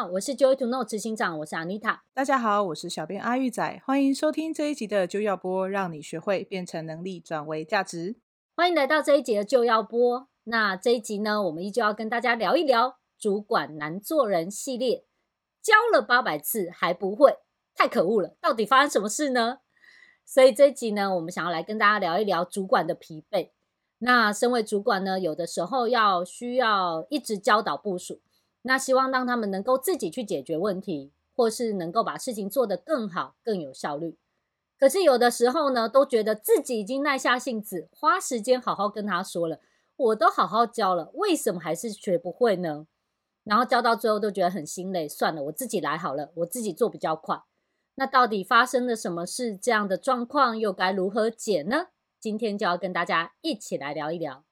好，我是 Joy to Know 执行长，我是 Anita。大家好，我是小编阿玉仔，欢迎收听这一集的就要播，让你学会变成能力转为价值。欢迎来到这一集的就要播。那这一集呢，我们依旧要跟大家聊一聊主管难做人系列。教了八百次还不会，太可恶了！到底发生什么事呢？所以这一集呢，我们想要来跟大家聊一聊主管的疲惫。那身为主管呢，有的时候要需要一直教导部属，那希望让他们能够自己去解决问题，或是能够把事情做得更好、更有效率。可是有的时候呢，都觉得自己已经耐下性子，花时间好好跟他说了，我都好好教了，为什么还是学不会呢？然后教到最后都觉得很心累，算了，我自己来好了，我自己做比较快。那到底发生了什么事？这样的状况又该如何解呢？今天就要跟大家一起来聊一聊。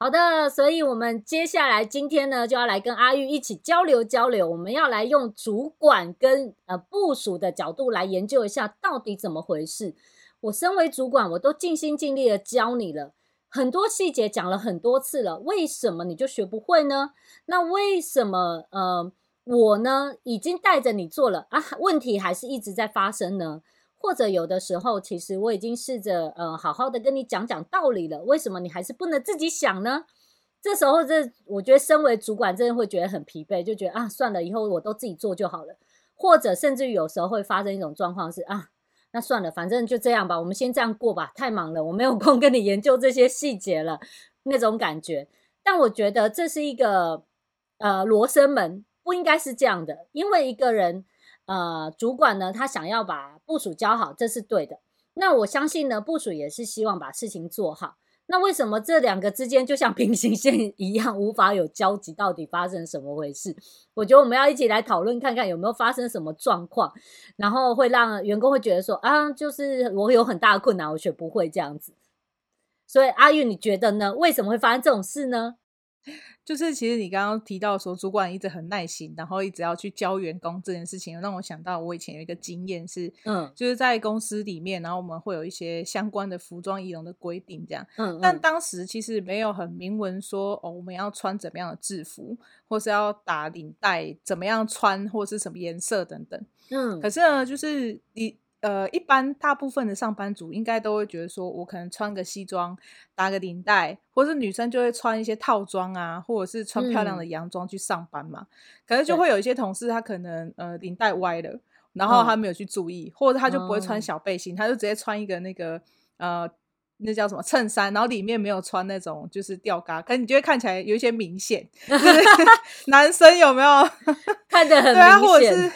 好的，所以我们接下来今天呢，就要来跟阿玉一起交流交流。我们要来用主管跟呃部署的角度来研究一下，到底怎么回事。我身为主管，我都尽心尽力的教你了，很多细节讲了很多次了，为什么你就学不会呢？那为什么呃？我呢，已经带着你做了啊，问题还是一直在发生呢。或者有的时候，其实我已经试着呃，好好的跟你讲讲道理了，为什么你还是不能自己想呢？这时候，这我觉得身为主管，真的会觉得很疲惫，就觉得啊，算了，以后我都自己做就好了。或者甚至于有时候会发生一种状况是啊，那算了，反正就这样吧，我们先这样过吧，太忙了，我没有空跟你研究这些细节了，那种感觉。但我觉得这是一个呃罗生门。不应该是这样的，因为一个人，呃，主管呢，他想要把部署教好，这是对的。那我相信呢，部署也是希望把事情做好。那为什么这两个之间就像 平行线一样，无法有交集？到底发生什么回事？我觉得我们要一起来讨论，看看有没有发生什么状况，然后会让员工会觉得说啊，就是我有很大的困难，我学不会这样子。所以阿玉，你觉得呢？为什么会发生这种事呢？就是其实你刚刚提到说，主管一直很耐心，然后一直要去教员工这件事情，让我想到我以前有一个经验是，嗯，就是在公司里面，然后我们会有一些相关的服装仪容的规定，这样，嗯，嗯，但当时其实没有很明文说哦，我们要穿怎么样的制服，或是要打领带怎么样穿，或是什么颜色等等，嗯，可是呢，就是你。呃，一般大部分的上班族应该都会觉得说，我可能穿个西装，打个领带，或者是女生就会穿一些套装啊，或者是穿漂亮的洋装去上班嘛。嗯、可是就会有一些同事，他可能呃领带歪了，然后他没有去注意，嗯、或者他就不会穿小背心，嗯、他就直接穿一个那个呃那叫什么衬衫，然后里面没有穿那种就是吊嘎，可是你就会看起来有一些明显，就是、男生有没有？看着很明显？对，或者是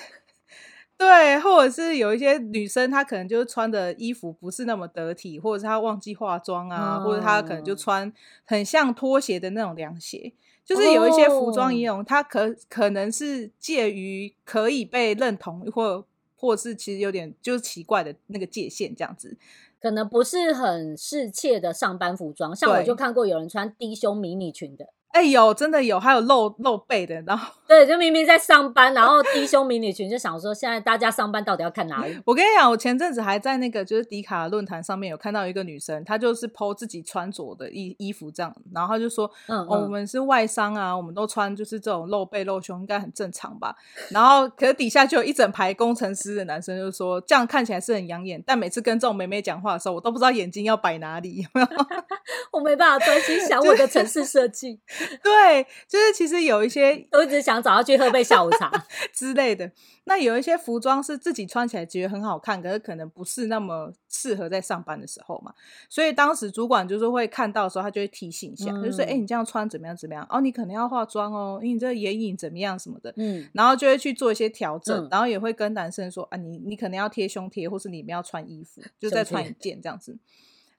有一些女生，她可能就是穿的衣服不是那么得体，或者是她忘记化妆啊，哦、或者她可能就穿很像拖鞋的那种凉鞋，就是有一些服装仪容，它可可能是介于可以被认同，或或者是其实有点就是奇怪的那个界限这样子，可能不是很适切的上班服装，像我就看过有人穿低胸迷你裙的。哎、欸，有真的有，还有露露背的，然后 对，就明明在上班，然后低胸迷你裙，就想说现在大家上班到底要看哪里？我跟你讲，我前阵子还在那个就是迪卡论坛上面有看到一个女生，她就是 po 自己穿着的衣衣服这样，然后她就说，嗯，嗯、哦，我们是外商啊，我们都穿就是这种露背露胸，应该很正常吧？然后可是底下就有一整排工程师的男生就说，这样看起来是很养眼，但每次跟这种美眉讲话的时候，我都不知道眼睛要摆哪里，有没有？我没办法专心想我的城市设计。对，就是其实有一些，我一直想找他去喝杯下午茶 之类的。那有一些服装是自己穿起来觉得很好看，可是可能不是那么适合在上班的时候嘛。所以当时主管就是会看到的时候，他就会提醒一下，嗯、就说：“哎、欸，你这样穿怎么样？怎么样？哦，你可能要化妆哦，因为你这个眼影怎么样什么的。”嗯，然后就会去做一些调整，嗯、然后也会跟男生说：“啊，你你可能要贴胸贴，或是你们要穿衣服，就再穿一件这样子。”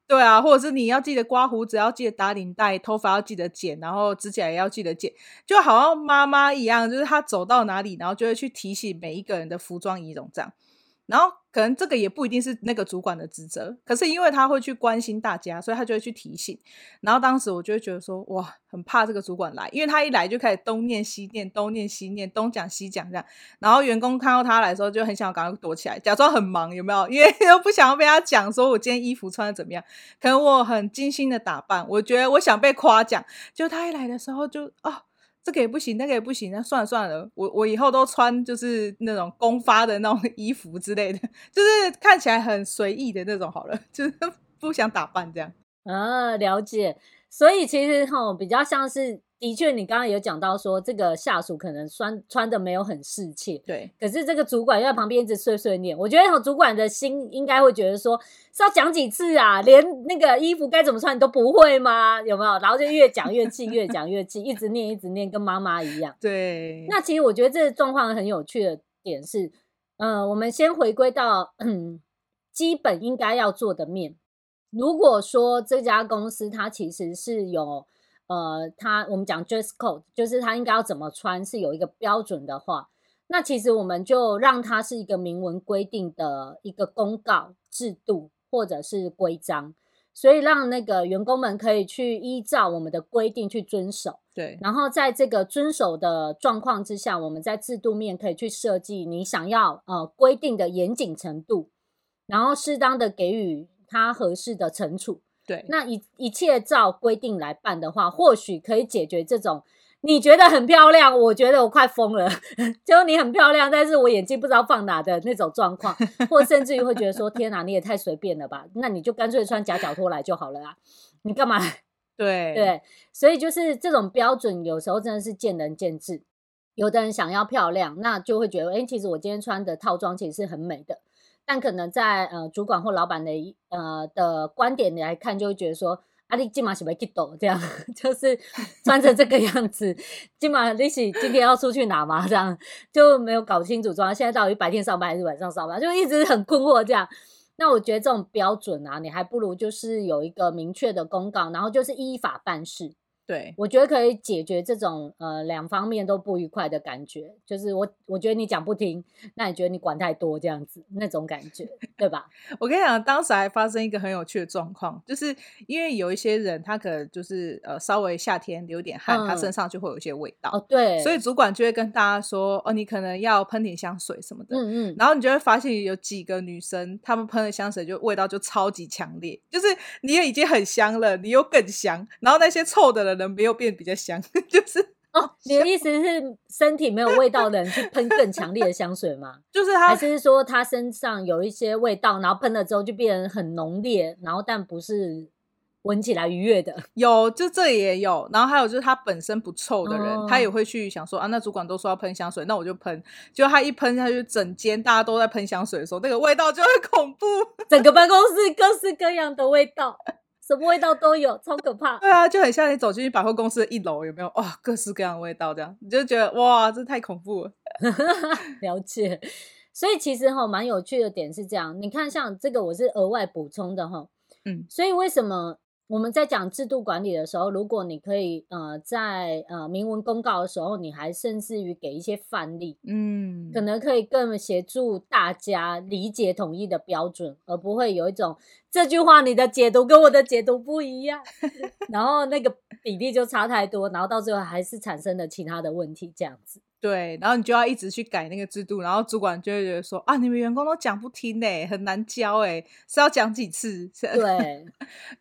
对啊，或者是你要记得刮胡子，要记得打领带，头发要记得剪，然后指甲也要记得剪，就好像妈妈一样，就是她走到哪里，然后就会去提醒每一个人的服装仪容这样。然后可能这个也不一定是那个主管的职责，可是因为他会去关心大家，所以他就会去提醒。然后当时我就会觉得说，哇，很怕这个主管来，因为他一来就开始东念西念，东念西念，东讲西讲这样。然后员工看到他来的时候，就很想要赶快躲起来，假装很忙，有没有？因为 又不想要被他讲说我今天衣服穿的怎么样。可能我很精心的打扮，我觉得我想被夸奖，就他一来的时候就哦。这个也不行，那个也不行，那算了算了，我我以后都穿就是那种公发的那种 衣服之类的，就是看起来很随意的那种好了，就是不想打扮这样。啊，了解。所以其实哈、哦，比较像是。的确，你刚刚有讲到说，这个下属可能穿穿的没有很适切，对。可是这个主管又在旁边一直碎碎念，我觉得主管的心应该会觉得说，是要讲几次啊？连那个衣服该怎么穿你都不会吗？有没有？然后就越讲越气，越讲越气，一直念一直念，跟妈妈一样。对。那其实我觉得这个状况很有趣的点是，呃，我们先回归到 基本应该要做的面。如果说这家公司它其实是有。呃，它我们讲 dress code，就是它应该要怎么穿是有一个标准的话，那其实我们就让它是一个明文规定的一个公告制度或者是规章，所以让那个员工们可以去依照我们的规定去遵守。对，然后在这个遵守的状况之下，我们在制度面可以去设计你想要呃规定的严谨程度，然后适当的给予他合适的惩处。对，那一一切照规定来办的话，或许可以解决这种你觉得很漂亮，我觉得我快疯了，就你很漂亮，但是我眼睛不知道放哪的那种状况，或甚至于会觉得说，天哪，你也太随便了吧？那你就干脆穿夹脚拖来就好了啊，你干嘛？对对，所以就是这种标准，有时候真的是见仁见智。有的人想要漂亮，那就会觉得，哎，其实我今天穿的套装其实是很美的。但可能在呃主管或老板的呃的观点来看，就会觉得说，啊你今晚是不去抖这样，就是穿着这个样子，今晚你是今天要出去哪吗？这样就没有搞清楚，装现在到底白天上班还是晚上上班，就一直很困惑这样。那我觉得这种标准啊，你还不如就是有一个明确的公告，然后就是依法办事。对，我觉得可以解决这种呃两方面都不愉快的感觉，就是我我觉得你讲不听，那你觉得你管太多这样子那种感觉，对吧？我跟你讲，当时还发生一个很有趣的状况，就是因为有一些人他可能就是呃稍微夏天流点汗，嗯、他身上就会有一些味道哦，对，所以主管就会跟大家说哦，你可能要喷点香水什么的，嗯嗯，然后你就会发现有几个女生她们喷的香水就味道就超级强烈，就是你也已经很香了，你又更香，然后那些臭的人。人没有变比较香，就是哦。你的意思是身体没有味道的人去喷更强烈的香水吗？就是他，还是说他身上有一些味道，然后喷了之后就变得很浓烈，然后但不是闻起来愉悦的？有，就这也有。然后还有就是他本身不臭的人，哦、他也会去想说啊，那主管都说要喷香水，那我就喷。就他一喷他就，整间大家都在喷香水的时候，那个味道就会恐怖，整个办公室各式各样的味道。什么味道都有，超可怕。对啊，就很像你走进去百货公司的一楼，有没有？哇、哦，各式各样的味道，这样你就觉得哇，这太恐怖了。了解。所以其实哈，蛮有趣的点是这样，你看，像这个我是额外补充的哈。嗯。所以为什么？我们在讲制度管理的时候，如果你可以呃在呃明文公告的时候，你还甚至于给一些范例，嗯，可能可以更协助大家理解统一的标准，而不会有一种这句话你的解读跟我的解读不一样，然后那个比例就差太多，然后到最后还是产生了其他的问题，这样子。对，然后你就要一直去改那个制度，然后主管就会觉得说啊，你们员工都讲不听呢，很难教哎，是要讲几次？对，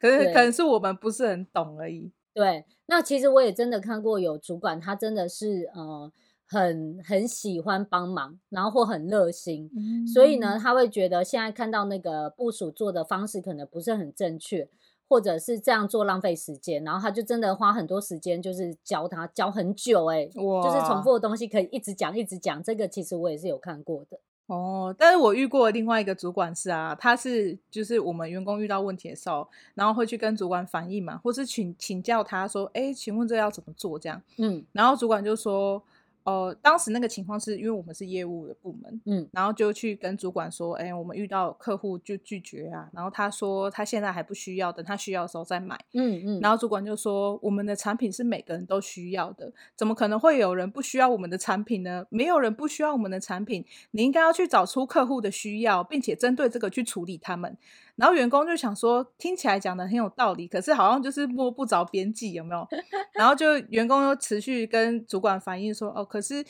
可是可能是我们不是很懂而已。对，那其实我也真的看过有主管，他真的是呃很很喜欢帮忙，然后或很热心，嗯，所以呢，他会觉得现在看到那个部署做的方式可能不是很正确。或者是这样做浪费时间，然后他就真的花很多时间，就是教他教很久，欸，哎，就是重复的东西可以一直讲一直讲。这个其实我也是有看过的哦。但是我遇过另外一个主管是啊，他是就是我们员工遇到问题的时候，然后会去跟主管反映嘛，或是请请教他说，哎，请问这要怎么做？这样，嗯，然后主管就说，呃，当时那个情况是因为我们是业务的部门，嗯，然后就去跟主管说，哎，我们遇到客户就拒绝啊，然后他说他现在还不需要，等他需要的时候再买，嗯嗯，然后主管就说，我们的产品是每个人都需要的，怎么可能会有人不需要我们的产品呢？没有人不需要我们的产品，你应该要去找出客户的需要，并且针对这个去处理他们。然后员工就想说，听起来讲的很有道理，可是好像就是摸不着边际，有没有？然后就员工又持续跟主管反映说，哦，可是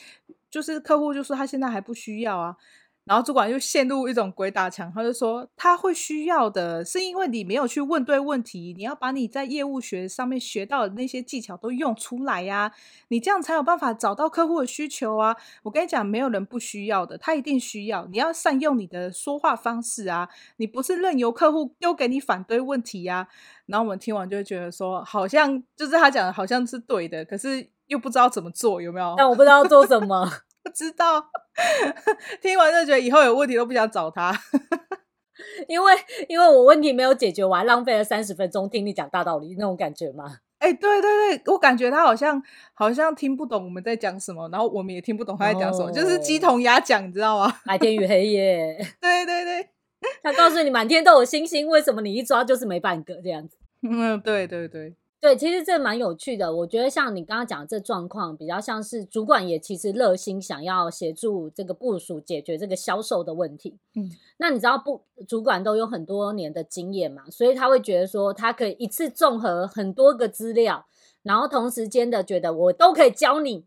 就是客户就说他现在还不需要啊。然后主管又陷入一种鬼打墙，他就说他会需要的，是因为你没有去问对问题。你要把你在业务学上面学到的那些技巧都用出来呀，你这样才有办法找到客户的需求啊。我跟你讲，没有人不需要的，他一定需要。你要善用你的说话方式啊，你不是任由客户丢给你反对问题呀。然后我们听完就会觉得说，好像就是他讲的好像是对的，可是又不知道怎么做，有没有？但我不知道做什么。不知道，听完就觉得以后有问题都不想找他，因为因为我问题没有解决，完浪费了三十分钟听你讲大道理，那种感觉吗？哎、欸，对对对，我感觉他好像好像听不懂我们在讲什么，然后我们也听不懂他在讲什么，哦、就是鸡同鸭讲，你知道吗？白天与黑夜，对对对，他告诉你满天都有星星，为什么你一抓就是没半个这样子？嗯，对对对。对，其实这蛮有趣的。我觉得像你刚刚讲的这状况，比较像是主管也其实热心想要协助这个部署解决这个销售的问题。嗯，那你知道不主管都有很多年的经验嘛，所以他会觉得说他可以一次综合很多个资料，然后同时间的觉得我都可以教你，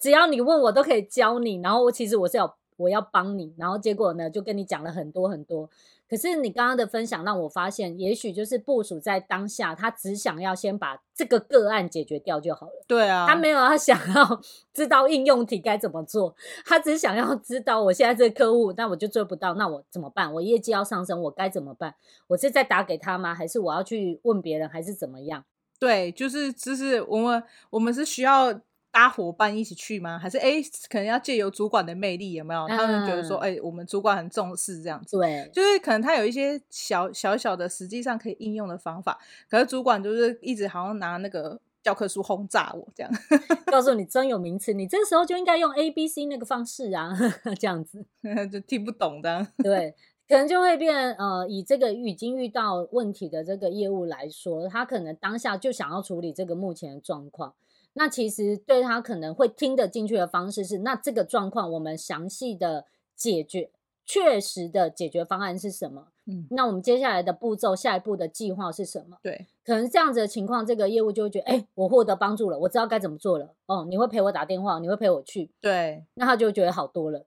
只要你问我都可以教你。然后我其实我是要我要帮你，然后结果呢就跟你讲了很多很多。可是你刚刚的分享让我发现，也许就是部署在当下，他只想要先把这个个案解决掉就好了。对啊，他没有他想要 知道应用题该怎么做，他只想要知道我现在这个客户，那我就做不到，那我怎么办？我业绩要上升，我该怎么办？我是再打给他吗？还是我要去问别人？还是怎么样？对，就是就是我们我们是需要。搭伙伴一起去吗？还是哎，可能要借由主管的魅力，有没有？嗯、他们觉得说，哎，我们主管很重视这样子。对，就是可能他有一些小小小的实际上可以应用的方法，可是主管就是一直好像拿那个教科书轰炸我这样，告诉你专有名词，你这个时候就应该用 A、B、C 那个方式啊，这样子就听不懂的。对，可能就会变呃，以这个已经遇到问题的这个业务来说，他可能当下就想要处理这个目前的状况。那其实对他可能会听得进去的方式是，那这个状况我们详细的解决，确实的解决方案是什么？嗯，那我们接下来的步骤，下一步的计划是什么？对，可能这样子的情况，这个业务就会觉得，哎，我获得帮助了，我知道该怎么做了。哦，你会陪我打电话，你会陪我去，对，那他就会觉得好多了。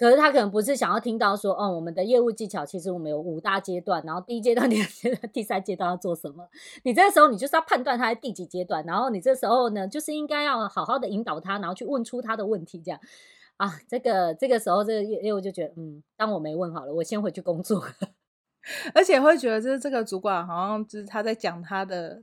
可是他可能不是想要听到说，哦，我们的业务技巧其实我们有五大阶段，然后第一阶段、第二阶段、第三阶段要做什么？你这时候你就是要判断他在第几阶段，然后你这时候呢，就是应该要好好的引导他，然后去问出他的问题，这样啊，这个这个时候这个业务就觉得，嗯，当我没问好了，我先回去工作，而且会觉得就是这个主管好像就是他在讲他的。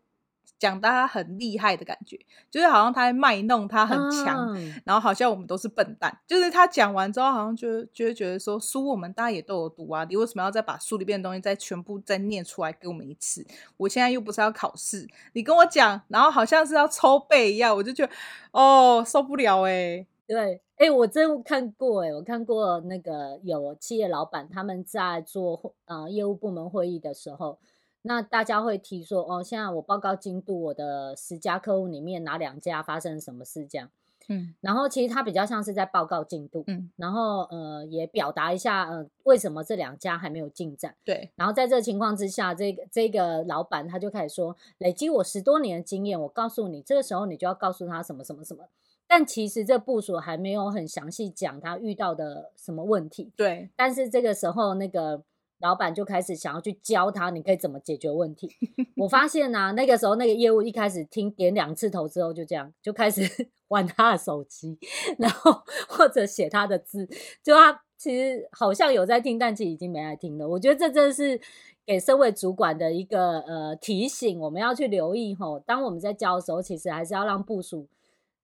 讲他很厉害的感觉，就是好像他在卖弄他很强，嗯、然后好像我们都是笨蛋。就是他讲完之后，好像就就会觉得说，书我们大家也都有读啊，你为什么要再把书里边的东西再全部再念出来给我们一次？我现在又不是要考试，你跟我讲，然后好像是要抽背一样，我就觉得哦，受不了哎、欸。对，哎，我真看过哎，我看过那个有企业老板他们在做呃业务部门会议的时候。那大家会提说，哦，现在我报告进度，我的十家客户里面哪两家发生什么事这样，嗯，然后其实他比较像是在报告进度，嗯，然后呃也表达一下，呃，为什么这两家还没有进展，对，然后在这个情况之下，这个这个老板他就开始说，累积我十多年的经验，我告诉你，这个时候你就要告诉他什么什么什么，但其实这部署还没有很详细讲他遇到的什么问题，对，但是这个时候那个。老板就开始想要去教他，你可以怎么解决问题。我发现啊，那个时候那个业务一开始听点两次头之后，就这样就开始 玩他的手机，然后或者写他的字。就他其实好像有在听，但其实已经没在听了。我觉得这真的是给身为主管的一个呃提醒，我们要去留意吼。当我们在教的时候，其实还是要让部署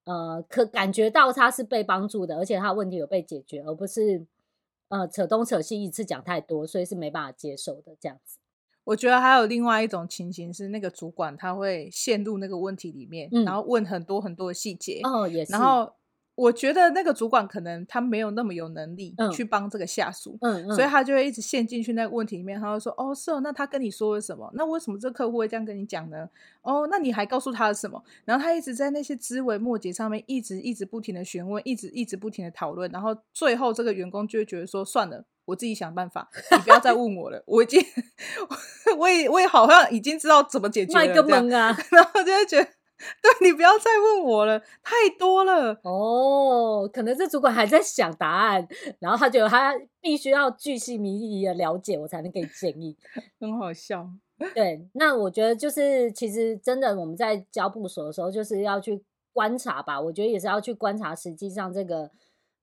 呃可感觉到他是被帮助的，而且他的问题有被解决，而不是。呃，扯东扯西，一次讲太多，所以是没办法接受的这样子。我觉得还有另外一种情形是，那个主管他会陷入那个问题里面，嗯、然后问很多很多的细节。哦，也是。然后我觉得那个主管可能他没有那么有能力去帮这个下属，嗯，所以他就会一直陷进去那个问题里面。他会说：“哦，是哦，那他跟你说了什么？那为什么这客户会这样跟你讲呢？哦，那你还告诉他了什么？”然后他一直在那些枝微末节上面一直一直不停的询问，一直一直不停的讨论。然后最后这个员工就会觉得说：“算了，我自己想办法，你不要再问我了。我已经，我也我也好像已经知道怎么解决了。”这样啊，然后就会觉得。对，你不要再问我了，太多了哦。可能这主管还在想答案，然后他觉得他必须要巨细靡遗的了解，我才能给建议。很好笑。对，那我觉得就是其实真的我们在教部署的时候，就是要去观察吧。我觉得也是要去观察实际上这个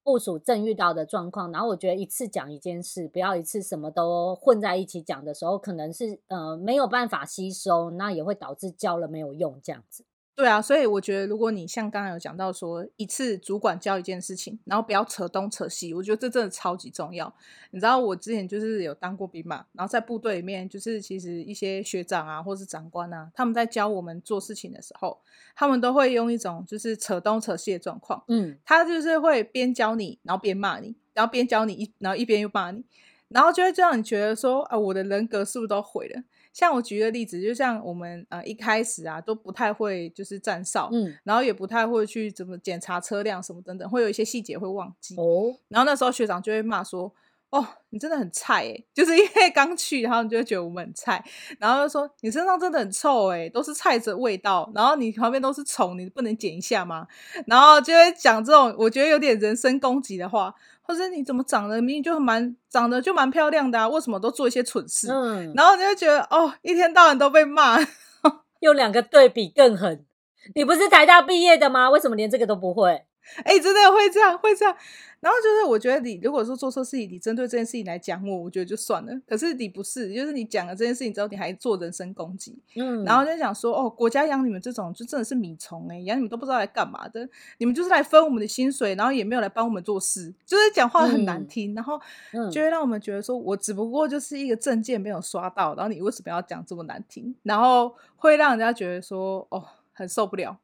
部署正遇到的状况。然后我觉得一次讲一件事，不要一次什么都混在一起讲的时候，可能是呃没有办法吸收，那也会导致教了没有用这样子。对啊，所以我觉得，如果你像刚刚有讲到说，一次主管教一件事情，然后不要扯东扯西，我觉得这真的超级重要。你知道，我之前就是有当过兵嘛，然后在部队里面，就是其实一些学长啊，或是长官啊，他们在教我们做事情的时候，他们都会用一种就是扯东扯西的状况。嗯，他就是会边教你，然后边骂你，然后边教你一，然后一边又骂你，然后就会让你觉得说，啊，我的人格是不是都毁了？像我举个例子，就像我们呃一开始啊都不太会就是站哨，嗯，然后也不太会去怎么检查车辆什么等等，会有一些细节会忘记哦。然后那时候学长就会骂说：“哦，你真的很菜诶，就是因为刚去，然后你就会觉得我们很菜，然后就说你身上真的很臭诶，都是菜的味道，然后你旁边都是虫，你不能捡一下吗？”然后就会讲这种我觉得有点人身攻击的话。或者你怎么长得明明就蛮长得就蛮漂亮的啊？为什么都做一些蠢事？嗯，然后你就觉得哦，一天到晚都被骂，用两个对比更狠。你不是台大毕业的吗？为什么连这个都不会？哎、欸，真的会这样，会这样。然后就是，我觉得你如果说做错事情，你针对这件事情来讲我，我觉得就算了。可是你不是，就是你讲了这件事情之后，你还做人身攻击，嗯，然后就想说，哦，国家养你们这种就真的是米虫哎、欸，养你们都不知道来干嘛的，你们就是来分我们的薪水，然后也没有来帮我们做事，就是讲话很难听，嗯、然后就会让我们觉得说，我只不过就是一个证件没有刷到，然后你为什么要讲这么难听？然后会让人家觉得说，哦，很受不了。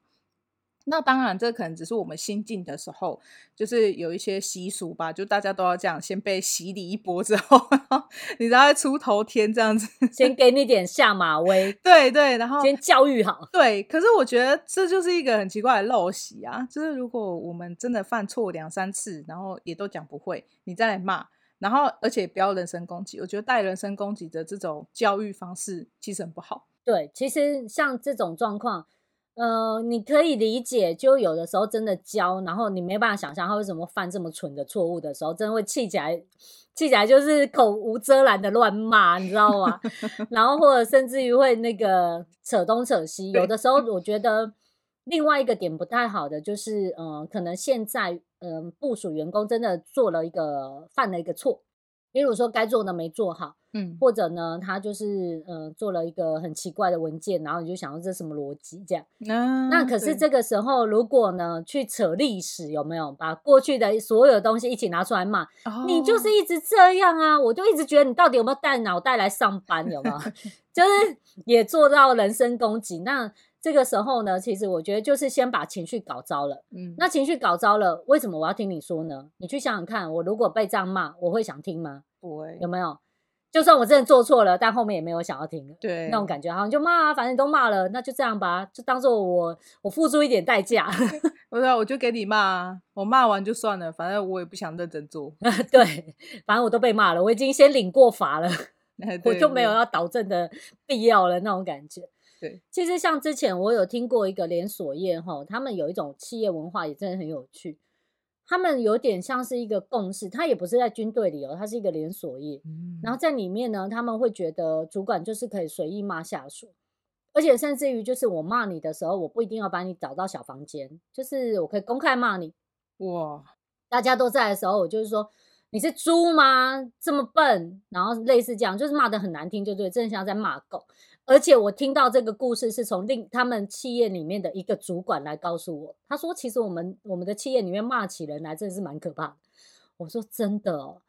那当然，这可能只是我们新进的时候，就是有一些习俗吧，就大家都要这样，先被洗礼一波之后，然后你才会出头天这样子，先给你点下马威，对对，然后先教育好，对。可是我觉得这就是一个很奇怪的陋习啊，就是如果我们真的犯错两三次，然后也都讲不会，你再来骂，然后而且不要人身攻击，我觉得带人身攻击的这种教育方式其实很不好。对，其实像这种状况。呃，你可以理解，就有的时候真的教，然后你没办法想象他为什么犯这么蠢的错误的时候，真的会气起来，气起来就是口无遮拦的乱骂，你知道吗？然后或者甚至于会那个扯东扯西。有的时候我觉得另外一个点不太好的就是，呃，可能现在嗯、部署员工真的做了一个犯了一个错。比如说该做的没做好，嗯，或者呢，他就是呃做了一个很奇怪的文件，然后你就想说这是什么逻辑这样？啊，那可是这个时候如果呢去扯历史有没有把过去的所有东西一起拿出来骂？哦，你就是一直这样啊，我就一直觉得你到底有没有带脑袋来上班？有没有？就是也做到人身攻击那。这个时候呢，其实我觉得就是先把情绪搞糟了。嗯，那情绪搞糟了，为什么我要听你说呢？你去想想看，我如果被这样骂，我会想听吗？不会，有没有？就算我真的做错了，但后面也没有想要听。对，那种感觉，好像就骂啊，反正你都骂了，那就这样吧，就当做我我付出一点代价。不是，我就给你骂啊，我骂完就算了，反正我也不想认真做。对，反正我都被骂了，我已经先领过罚了，我就没有要导正的必要了，那种感觉。对，其实像之前我有听过一个连锁业哈，他们有一种企业文化也真的很有趣。他们有点像是一个共识，他也不是在军队里哦，他是一个连锁业。嗯，然后在里面呢，他们会觉得主管就是可以随意骂下属，而且甚至于就是我骂你的时候，我不一定要把你找到小房间，就是我可以公开骂你。哇，大家都在的时候，我就是说你是猪吗？这么笨，然后类似这样，就是骂得很难听，就对，真的像在骂狗。而且我听到这个故事是从另他们企业里面的一个主管来告诉我，他说：“其实我们我们的企业里面骂起人来真的是蛮可怕的。”我说：“真的哦？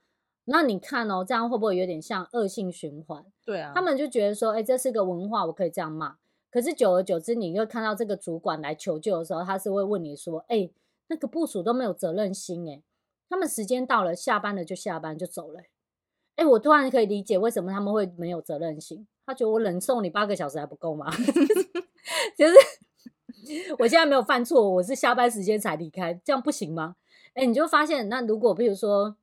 那你看哦，这样会不会有点像恶性循环？”对啊，他们就觉得说：“哎，这是个文化，我可以这样骂。”可是久而久之，你又看到这个主管来求救的时候，他是会问你说：“哎，那个部署都没有责任心诶，他们时间到了，下班了就下班就走了。哎，我突然可以理解为什么他们会没有责任心。他觉得我冷，送你八个小时还不够吗？就是 我现在没有犯错，我是下班时间才离开，这样不行吗？哎，你就发现，那如果比如说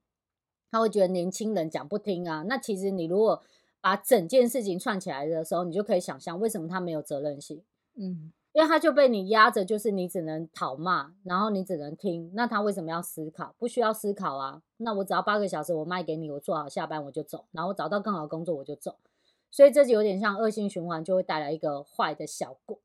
他会觉得年轻人讲不听啊，那其实你如果把整件事情串起来的时候，你就可以想象为什么他没有责任心。嗯。因为他就被你压着，就是你只能讨骂，然后你只能听。那他为什么要思考？不需要思考啊。那我只要八个小时，我卖给你，我做好下班我就走，然后我找到更好的工作我就走。所以这就有点像恶性循环，就会带来一个坏的效果。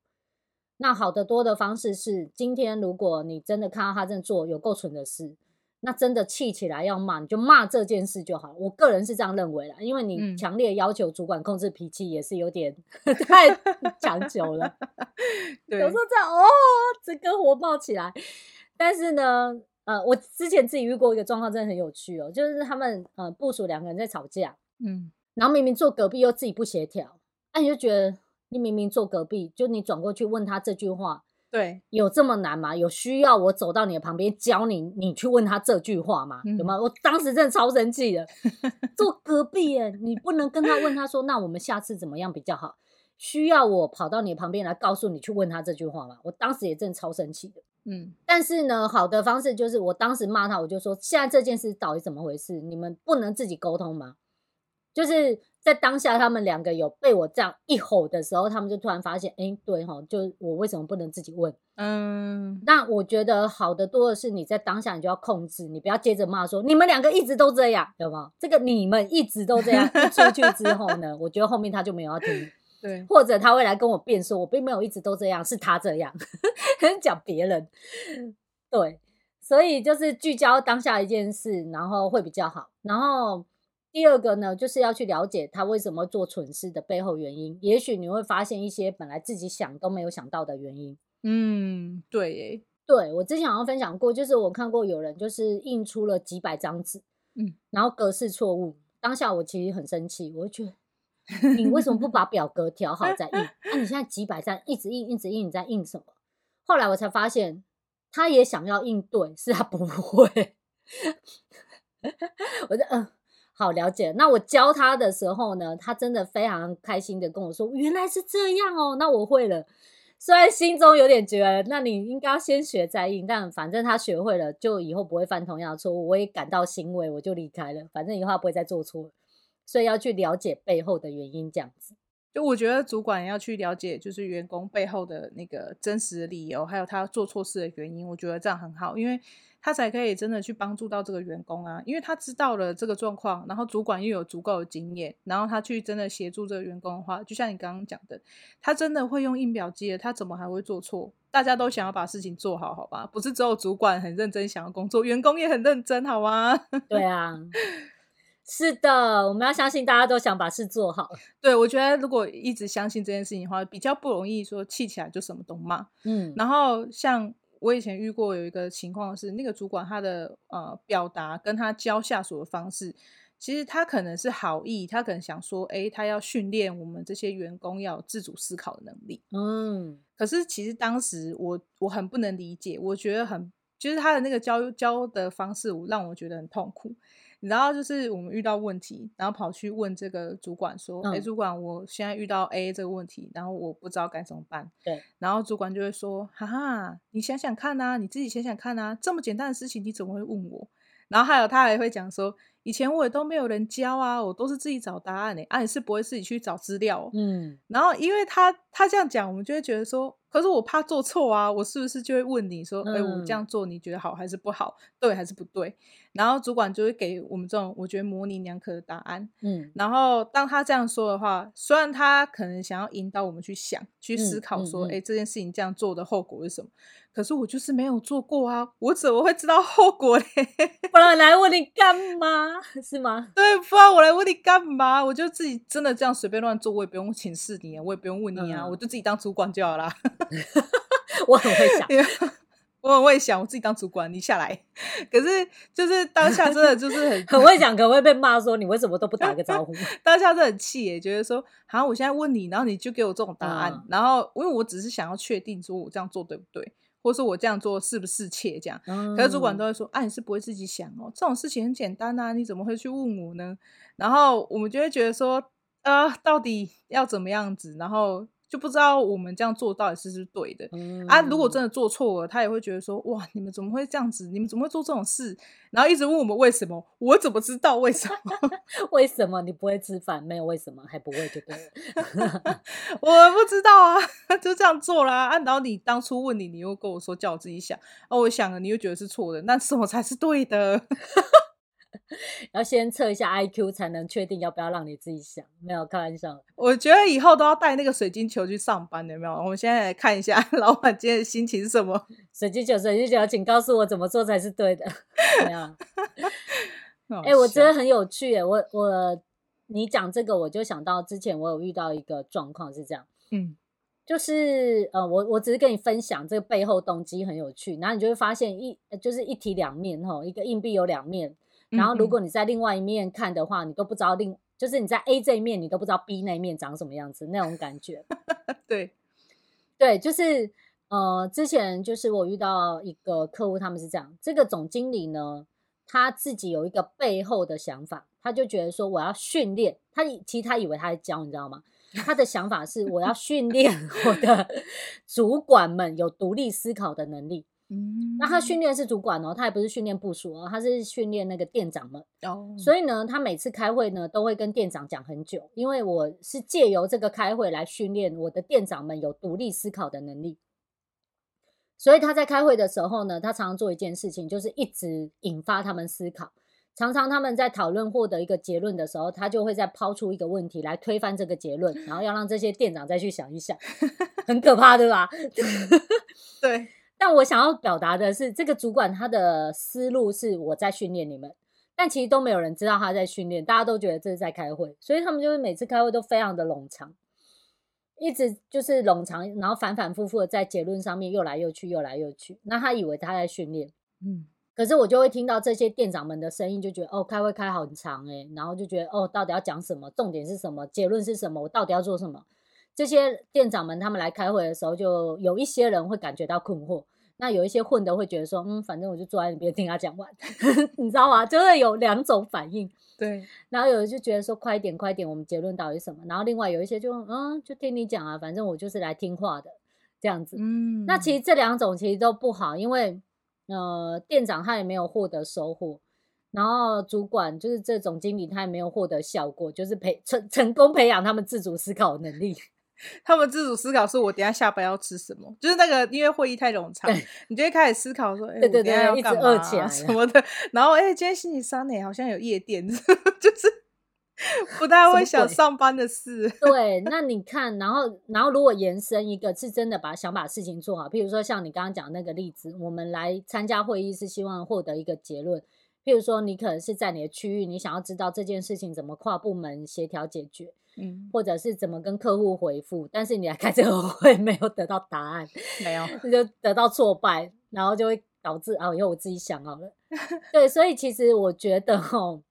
那好得多的方式是，今天如果你真的看到他正做有够蠢的事。那真的气起来要骂，你就骂这件事就好。我个人是这样认为啦，因为你强烈要求主管控制脾气，也是有点、嗯、太强求了。有时候这样哦，整个火爆起来。但是呢，呃，我之前自己遇过一个状况，真的很有趣哦，就是他们呃部署两个人在吵架，嗯，然后明明坐隔壁又自己不协调，那、啊、你就觉得你明明坐隔壁，就你转过去问他这句话。对，有这么难吗？有需要我走到你的旁边教你，你去问他这句话吗？嗯、有吗？我当时真的超生气的，坐隔壁耶，你不能跟他问他说，那我们下次怎么样比较好？需要我跑到你旁边来告诉你去问他这句话吗？我当时也真的超生气的。嗯，但是呢，好的方式就是我当时骂他，我就说，现在这件事到底怎么回事？你们不能自己沟通吗？就是。在当下，他们两个有被我这样一吼的时候，他们就突然发现，哎，对哈，就我为什么不能自己问？嗯，那我觉得好的多的是，你在当下你就要控制，你不要接着骂说你们两个一直都这样，有没有？这个你们一直都这样，一出去之后呢，我觉得后面他就没有要听，对，或者他会来跟我辩说，我并没有一直都这样，是他这样，讲别人，对，所以就是聚焦当下一件事，然后会比较好，然后。第二个呢，就是要去了解他为什么做蠢事的背后原因。也许你会发现一些本来自己想都没有想到的原因。嗯，对耶，对，我之前好像分享过，就是我看过有人就是印出了几百张纸，嗯，然后格式错误。当下我其实很生气，我就觉得你为什么不把表格调好再印？那、啊、你现在几百张一直印，一直印，你在印什么？后来我才发现，他也想要印对，是他不会。我就嗯。好了解，那我教他的时候呢，他真的非常开心的跟我说：“原来是这样哦，那我会了。”虽然心中有点觉得，那你应该先学再应，但反正他学会了，就以后不会犯同样的错误。我也感到欣慰，我就离开了。反正以后不会再做错了，所以要去了解背后的原因，这样子。就我觉得主管要去了解，就是员工背后的那个真实的理由，还有他做错事的原因。我觉得这样很好，因为。他才可以真的去帮助到这个员工啊，因为他知道了这个状况，然后主管又有足够的经验，然后他去真的协助这个员工的话，就像你刚刚讲的，他真的会用印表机的，他怎么还会做错？大家都想要把事情做好，好吧？不是只有主管很认真想要工作，员工也很认真，好吗？对啊，是的，我们要相信大家都想把事做好。对，我觉得如果一直相信这件事情的话，比较不容易说气起来就什么都骂。嗯，然后像。我以前遇过有一个情况是，那个主管他的呃表达跟他教下属的方式，其实他可能是好意，他可能想说，诶，他要训练我们这些员工要有自主思考的能力。嗯，可是其实当时我我很不能理解，我觉得很就是他的那个教教的方式，我让我觉得很痛苦。然后就是我们遇到问题，然后跑去问这个主管说：“哎、嗯，主管，我现在遇到 A 这个问题，然后我不知道该怎么办。”对，然后主管就会说：“哈哈，你想想看呐，你自己想想看呐，这么简单的事情你怎么会问我？”然后还有他还会讲说：“以前我也都没有人教啊，我都是自己找答案诶，啊，你是不会自己去找资料。”嗯，然后因为他他这样讲，我们就会觉得说。可是我怕做错啊，我是不是就会问你说，哎、欸，我这样做你觉得好还是不好，对还是不对？然后主管就会给我们这种我觉得模棱两可的答案。嗯，然后当他这样说的话，虽然他可能想要引导我们去想、去思考，说，哎、嗯嗯嗯欸，这件事情这样做的后果是什么？可是我就是没有做过啊，我怎么会知道后果嘞？不然来问你干嘛？是吗？对，不然我来问你干嘛？我就自己真的这样随便乱做，我也不用请示你啊，我也不用问你啊，嗯、我就自己当主管就好啦。我很会想，我很会想，我自己当主管，你下来。可是就是当下真的就是很很会想，可能会被骂说你为什么都不打个招呼？当下是很气耶，觉得说好像我现在问你，然后你就给我这种答案，嗯、然后因为我只是想要确定说我这样做对不对。或是我这样做是不是切这样？嗯、可是主管都会说，啊，你是不会自己想哦，这种事情很简单呐、啊，你怎么会去问我呢？然后我们就会觉得说，呃，到底要怎么样子？然后。就不知道我们这样做到底是不是对的、嗯、啊？如果真的做错了，他也会觉得说：哇，你们怎么会这样子？你们怎么会做这种事？然后一直问我们为什么？我怎么知道为什么？为什么你不会吃饭？没有为什么，还不会就对了。我不知道啊，就这样做啦。按照你当初问你，你又跟我说叫我自己想，哦、啊，我想了，你又觉得是错的，那什么才是对的？要先测一下 IQ 才能确定要不要让你自己想，没有开玩笑。我觉得以后都要带那个水晶球去上班，有没有？我们现在来看一下 老板今天的心情是什么？水晶球，水晶球，请告诉我怎么做才是对的。没有。哎、欸，我觉得很有趣耶。我我你讲这个，我就想到之前我有遇到一个状况是这样，嗯，就是呃，我我只是跟你分享这个背后动机很有趣，然后你就会发现一就是一体两面哈，一个硬币有两面。然后，如果你在另外一面看的话，嗯、你都不知道另就是你在 A 这一面，你都不知道 B 那一面长什么样子，那种感觉。对，对，就是呃，之前就是我遇到一个客户，他们是这样，这个总经理呢，他自己有一个背后的想法，他就觉得说我要训练他，其实他以为他在教，你知道吗？他的想法是我要训练我的 主管们有独立思考的能力。嗯，那他训练是主管哦，他也不是训练部署哦，他是训练那个店长们。哦，所以呢，他每次开会呢，都会跟店长讲很久，因为我是借由这个开会来训练我的店长们有独立思考的能力。所以他在开会的时候呢，他常常做一件事情，就是一直引发他们思考。常常他们在讨论获得一个结论的时候，他就会再抛出一个问题来推翻这个结论，然后要让这些店长再去想一想，很可怕，对吧？对。但我想要表达的是，这个主管他的思路是我在训练你们，但其实都没有人知道他在训练，大家都觉得这是在开会，所以他们就是每次开会都非常的冗长，一直就是冗长，然后反反复复的在结论上面又来又去，又来又去。那他以为他在训练，嗯，可是我就会听到这些店长们的声音，就觉得哦，开会开好很长诶，然后就觉得哦，到底要讲什么？重点是什么？结论是什么？我到底要做什么？这些店长们他们来开会的时候，就有一些人会感觉到困惑，那有一些混的会觉得说，嗯，反正我就坐在那边听他讲完，你知道吗？就会有两种反应。对，然后有人就觉得说，快一点，快一点，我们结论到底是什么？然后另外有一些就，嗯，就听你讲啊，反正我就是来听话的，这样子。嗯，那其实这两种其实都不好，因为呃，店长他也没有获得收获，然后主管就是这总经理他也没有获得效果，就是培成成功培养他们自主思考能力。他们自主思考是我等下下班要吃什么，就是那个因为会议太冗长，你就会开始思考说，哎，对对对，要干嘛啊，什么的。然后，哎，今天星期三呢，好像有夜店，就是 不太会想上班的事。对，那你看，然后，然后如果延伸一个，是真的把想把事情做好，譬如说像你刚刚讲那个例子，我们来参加会议是希望获得一个结论。譬如说，你可能是在你的区域，你想要知道这件事情怎么跨部门协调解决，嗯，或者是怎么跟客户回复，但是你来开这个会 没有得到答案，没有，就得到挫败，然后就会导致啊，以后我自己想好了。对，所以其实我觉得哦，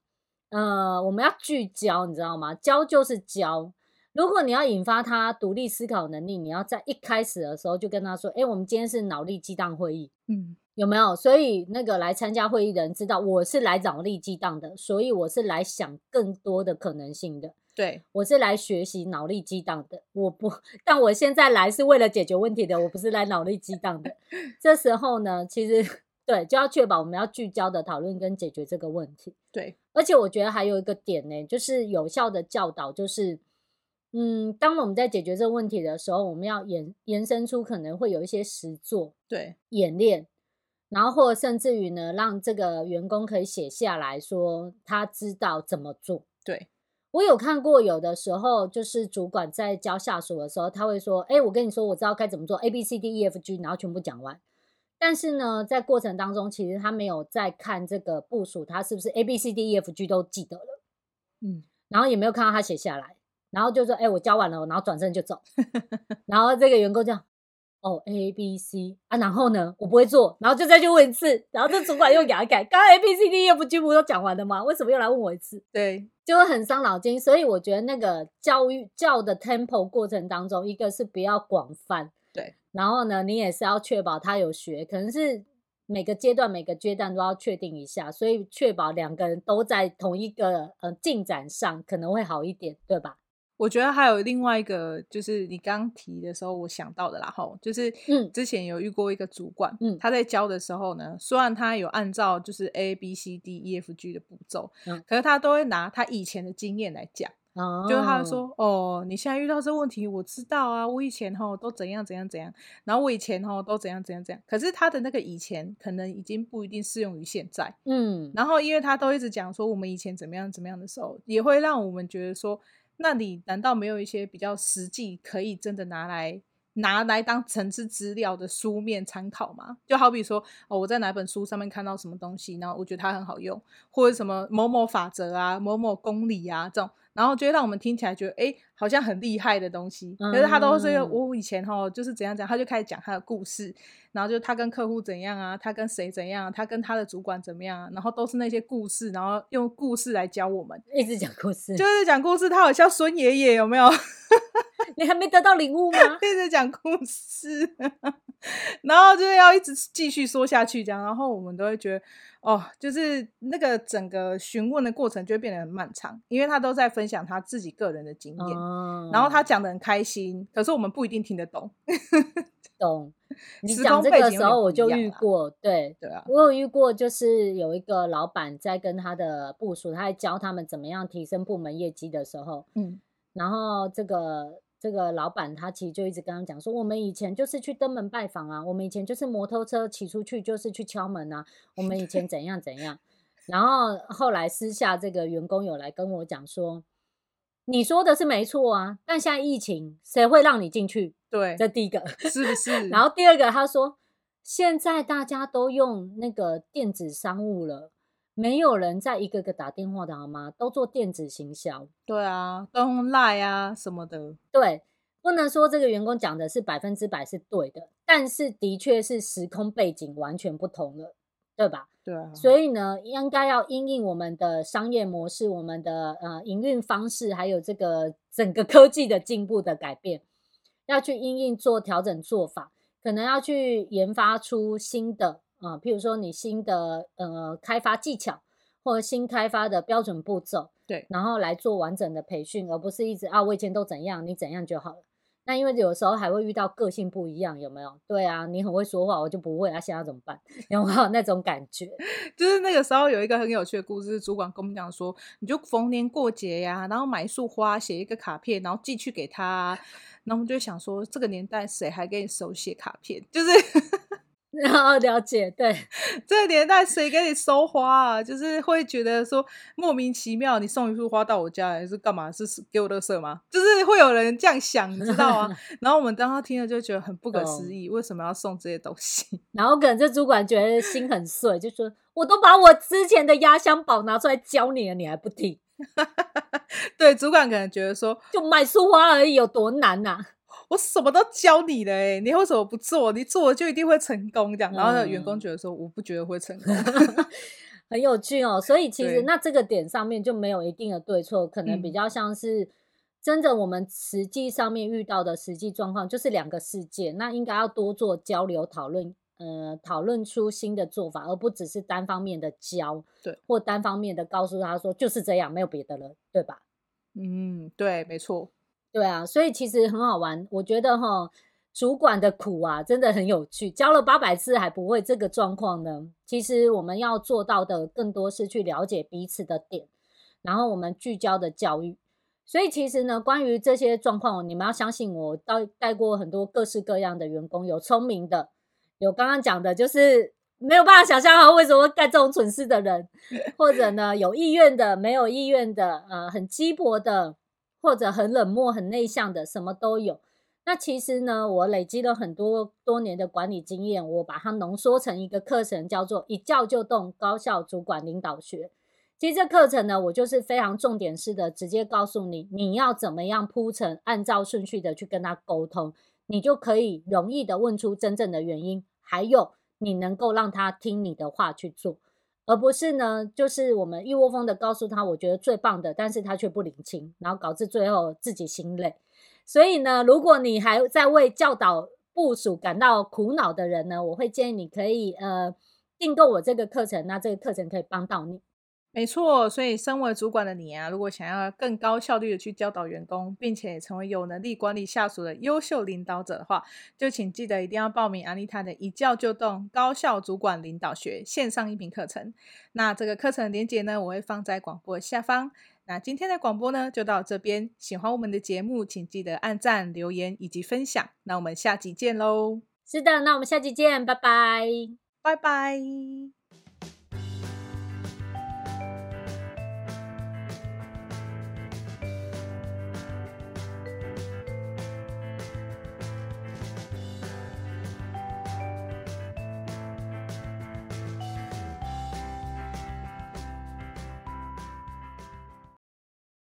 呃，我们要聚焦，你知道吗？焦就是焦。如果你要引发他独立思考能力，你要在一开始的时候就跟他说：“哎，我们今天是脑力激荡会议。”嗯。有没有？所以那个来参加会议的人知道我是来脑力激荡的，所以我是来想更多的可能性的。对，我是来学习脑力激荡的。我不，但我现在来是为了解决问题的，我不是来脑力激荡的。这时候呢，其实对，就要确保我们要聚焦的讨论跟解决这个问题。对，而且我觉得还有一个点呢，就是有效的教导，就是嗯，当我们在解决这个问题的时候，我们要延延伸出可能会有一些实作，对，演练。然后，或者甚至于呢，让这个员工可以写下来说，他知道怎么做。对，我有看过，有的时候就是主管在教下属的时候，他会说：“哎，我跟你说，我知道该怎么做，A B C D E F G，然后全部讲完。”但是呢，在过程当中，其实他没有在看这个部署，他是不是 A B C D E F G 都记得了？嗯，然后也没有看到他写下来，然后就说：“哎，我教完了。”然后转身就走。然后这个员工这样。哦，A B C 啊，然后呢，我不会做，然后就再去问一次，然后这主管又给他改，刚刚 A B C D E 不全部都讲完了吗？为什么又来问我一次？对，就会很伤脑筋。所以我觉得那个教育教的 tempo 过程当中，一个是不要广泛，对，然后呢，你也是要确保他有学，可能是每个阶段每个阶段都要确定一下，所以确保两个人都在同一个呃进展上可能会好一点，对吧？我觉得还有另外一个，就是你刚刚提的时候，我想到的啦，吼，就是嗯，之前有遇过一个主管，嗯，他在教的时候呢，虽然他有按照就是 A B C D E F G 的步骤，嗯，可是他都会拿他以前的经验来讲，哦，就是他说，哦，你现在遇到这问题，我知道啊，我以前吼都怎样怎样怎样，然后我以前吼都怎样怎样怎样，可是他的那个以前可能已经不一定适用于现在，嗯，然后因为他都一直讲说我们以前怎么样怎么样的时候，也会让我们觉得说。那你难道没有一些比较实际可以真的拿来拿来当层次资料的书面参考吗？就好比说，哦，我在哪本书上面看到什么东西，然后我觉得它很好用，或者什么某某法则啊、某某公理啊这种。然后就会让我们听起来觉得，哎，好像很厉害的东西。可是他都是我以前哈，就是怎样怎样，他就开始讲他的故事，然后就他跟客户怎样啊，他跟谁怎样，他跟他的主管怎么样啊，然后都是那些故事，然后用故事来教我们，一直讲故事，就是讲故事。他好像孙爷爷有没有？你还没得到领悟吗？一直讲故事，然后就要一直继续说下去，这样，然后我们都会觉得。哦，就是那个整个询问的过程就会变得很漫长，因为他都在分享他自己个人的经验，哦、然后他讲的很开心，可是我们不一定听得懂。懂？你讲这个时候我就遇过，对对啊，我有遇过，就是有一个老板在跟他的部署，他在教他们怎么样提升部门业绩的时候，嗯，然后这个。这个老板他其实就一直跟他讲说，我们以前就是去登门拜访啊，我们以前就是摩托车骑出去就是去敲门啊，我们以前怎样怎样。然后后来私下这个员工有来跟我讲说，你说的是没错啊，但现在疫情谁会让你进去？对，这第一个 是不是？然后第二个他说，现在大家都用那个电子商务了。没有人在一个个打电话的好吗？都做电子行销。对啊，都用 Line 啊什么的。对，不能说这个员工讲的是百分之百是对的，但是的确是时空背景完全不同了，对吧？对啊。所以呢，应该要因应我们的商业模式、我们的呃营运方式，还有这个整个科技的进步的改变，要去因应做调整做法，可能要去研发出新的。啊，譬如说你新的呃开发技巧，或者新开发的标准步骤，对，然后来做完整的培训，而不是一直啊我以前都怎样，你怎样就好了。那因为有时候还会遇到个性不一样，有没有？对啊，你很会说话，我就不会啊，现在怎么办？有没有那种感觉？就是那个时候有一个很有趣的故事，主管跟我们讲说，你就逢年过节呀、啊，然后买一束花，写一个卡片，然后寄去给他，然后我们就想说，这个年代谁还给你手写卡片？就是。然后了解，对，这个年代谁给你收花啊？就是会觉得说莫名其妙，你送一束花到我家来是干嘛？是给我乐色吗？就是会有人这样想，你知道吗？然后我们当时听了就觉得很不可思议，为什么要送这些东西？然后可能这主管觉得心很碎，就说我都把我之前的压箱宝拿出来教你了，你还不听？对，主管可能觉得说，就买束花而已，有多难呐、啊？我什么都教你了，哎，你为什么不做？你做了就一定会成功，这样。然后员工觉得说，我不觉得会成功 很有趣哦。所以其实那这个点上面就没有一定的对错，可能比较像是真的我们实际上面遇到的实际状况就是两个世界，那应该要多做交流讨论，呃，讨论出新的做法，而不只是单方面的教，对，或单方面的告诉他说就是这样，没有别的了，对吧？嗯，对，没错。对啊，所以其实很好玩。我觉得哈，主管的苦啊，真的很有趣。教了八百次还不会这个状况呢。其实我们要做到的更多是去了解彼此的点，然后我们聚焦的教育。所以其实呢，关于这些状况，你们要相信我，带带过很多各式各样的员工，有聪明的，有刚刚讲的，就是没有办法想象啊，为什么会干这种蠢事的人，或者呢，有意愿的，没有意愿的，呃，很鸡婆的。或者很冷漠、很内向的，什么都有。那其实呢，我累积了很多多年的管理经验，我把它浓缩成一个课程，叫做“一叫就动高效主管领导学”。其实这课程呢，我就是非常重点式的，直接告诉你你要怎么样铺陈，按照顺序的去跟他沟通，你就可以容易的问出真正的原因，还有你能够让他听你的话去做。而不是呢，就是我们一窝蜂的告诉他，我觉得最棒的，但是他却不领情，然后导致最后自己心累。所以呢，如果你还在为教导部署感到苦恼的人呢，我会建议你可以呃订购我这个课程，那这个课程可以帮到你。没错，所以身为主管的你啊，如果想要更高效率的去教导员工，并且成为有能力管理下属的优秀领导者的话，就请记得一定要报名安妮塔的一教就动高效主管领导学线上音频课程。那这个课程的链接呢，我会放在广播下方。那今天的广播呢，就到这边。喜欢我们的节目，请记得按赞、留言以及分享。那我们下集见喽！是的，那我们下集见，拜拜，拜拜。